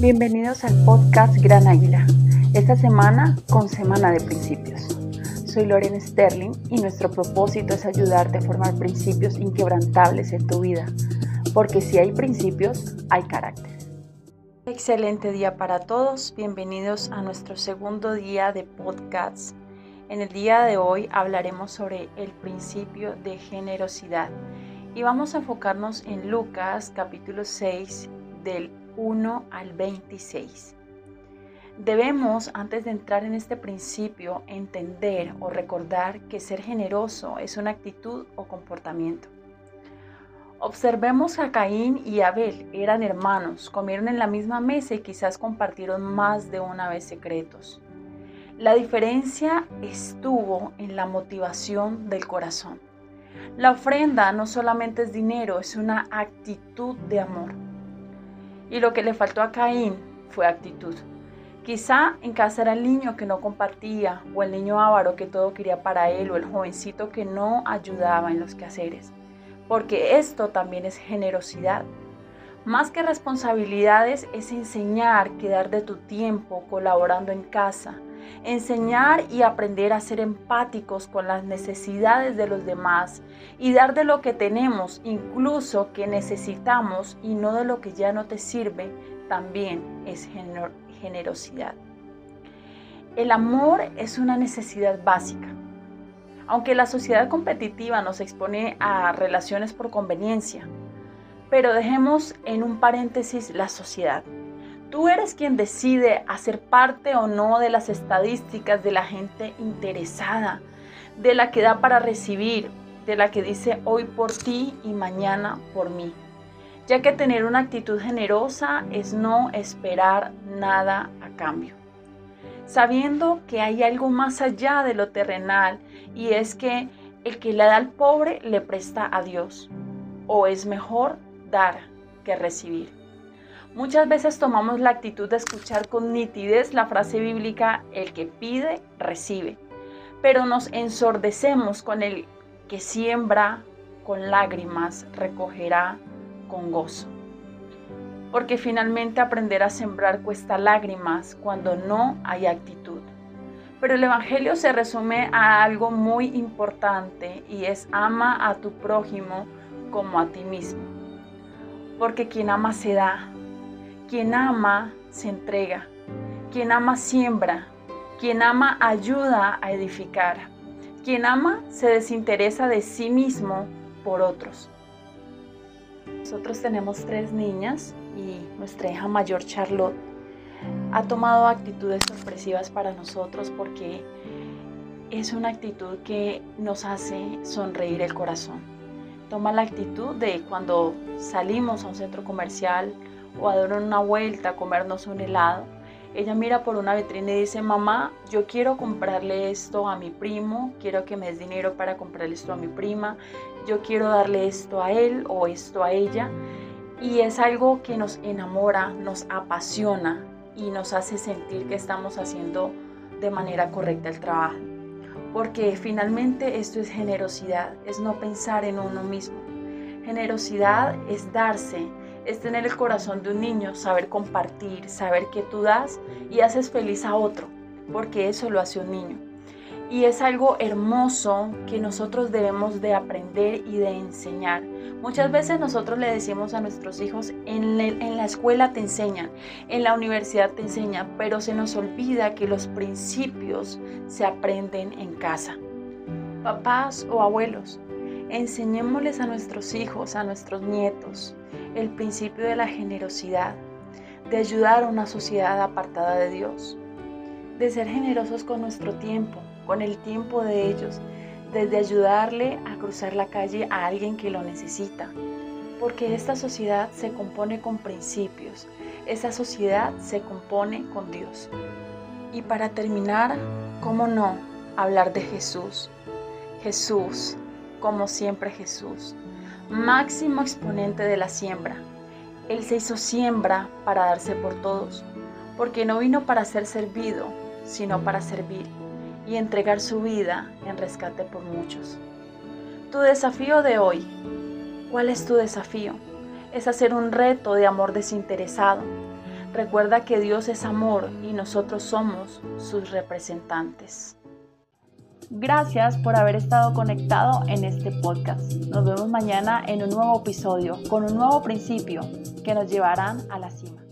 Bienvenidos al podcast Gran Águila, esta semana con Semana de Principios. Soy Lorena Sterling y nuestro propósito es ayudarte a formar principios inquebrantables en tu vida, porque si hay principios, hay carácter. Excelente día para todos, bienvenidos a nuestro segundo día de podcast. En el día de hoy hablaremos sobre el principio de generosidad y vamos a enfocarnos en Lucas capítulo 6 del 1 al 26. Debemos, antes de entrar en este principio, entender o recordar que ser generoso es una actitud o comportamiento. Observemos a Caín y Abel, eran hermanos, comieron en la misma mesa y quizás compartieron más de una vez secretos. La diferencia estuvo en la motivación del corazón. La ofrenda no solamente es dinero, es una actitud de amor. Y lo que le faltó a Caín fue actitud. Quizá en casa era el niño que no compartía, o el niño avaro que todo quería para él, o el jovencito que no ayudaba en los quehaceres. Porque esto también es generosidad. Más que responsabilidades es enseñar que dar de tu tiempo colaborando en casa, enseñar y aprender a ser empáticos con las necesidades de los demás y dar de lo que tenemos, incluso que necesitamos y no de lo que ya no te sirve, también es generosidad. El amor es una necesidad básica. Aunque la sociedad competitiva nos expone a relaciones por conveniencia, pero dejemos en un paréntesis la sociedad. Tú eres quien decide hacer parte o no de las estadísticas de la gente interesada, de la que da para recibir, de la que dice hoy por ti y mañana por mí. Ya que tener una actitud generosa es no esperar nada a cambio. Sabiendo que hay algo más allá de lo terrenal y es que el que le da al pobre le presta a Dios. O es mejor dar que recibir. Muchas veces tomamos la actitud de escuchar con nitidez la frase bíblica, el que pide, recibe, pero nos ensordecemos con el que siembra con lágrimas, recogerá con gozo. Porque finalmente aprender a sembrar cuesta lágrimas cuando no hay actitud. Pero el Evangelio se resume a algo muy importante y es ama a tu prójimo como a ti mismo. Porque quien ama se da, quien ama se entrega, quien ama siembra, quien ama ayuda a edificar, quien ama se desinteresa de sí mismo por otros. Nosotros tenemos tres niñas y nuestra hija mayor Charlotte ha tomado actitudes sorpresivas para nosotros porque es una actitud que nos hace sonreír el corazón. Toma la actitud de cuando salimos a un centro comercial o a dar una vuelta, a comernos un helado, ella mira por una vitrina y dice, mamá, yo quiero comprarle esto a mi primo, quiero que me des dinero para comprarle esto a mi prima, yo quiero darle esto a él o esto a ella. Y es algo que nos enamora, nos apasiona y nos hace sentir que estamos haciendo de manera correcta el trabajo. Porque finalmente esto es generosidad, es no pensar en uno mismo. Generosidad es darse, es tener el corazón de un niño, saber compartir, saber que tú das y haces feliz a otro, porque eso lo hace un niño. Y es algo hermoso que nosotros debemos de aprender y de enseñar. Muchas veces nosotros le decimos a nuestros hijos, en, en la escuela te enseñan, en la universidad te enseñan, pero se nos olvida que los principios se aprenden en casa. Papás o abuelos, enseñémosles a nuestros hijos, a nuestros nietos, el principio de la generosidad, de ayudar a una sociedad apartada de Dios, de ser generosos con nuestro tiempo, con el tiempo de ellos, desde ayudarle a cruzar la calle a alguien que lo necesita, porque esta sociedad se compone con principios, esta sociedad se compone con Dios. Y para terminar, ¿cómo no hablar de Jesús? Jesús, como siempre Jesús, máximo exponente de la siembra. Él se hizo siembra para darse por todos, porque no vino para ser servido, sino para servir y entregar su vida en rescate por muchos. Tu desafío de hoy, ¿cuál es tu desafío? Es hacer un reto de amor desinteresado, Recuerda que Dios es amor y nosotros somos sus representantes. Gracias por haber estado conectado en este podcast. Nos vemos mañana en un nuevo episodio con un nuevo principio que nos llevarán a la cima.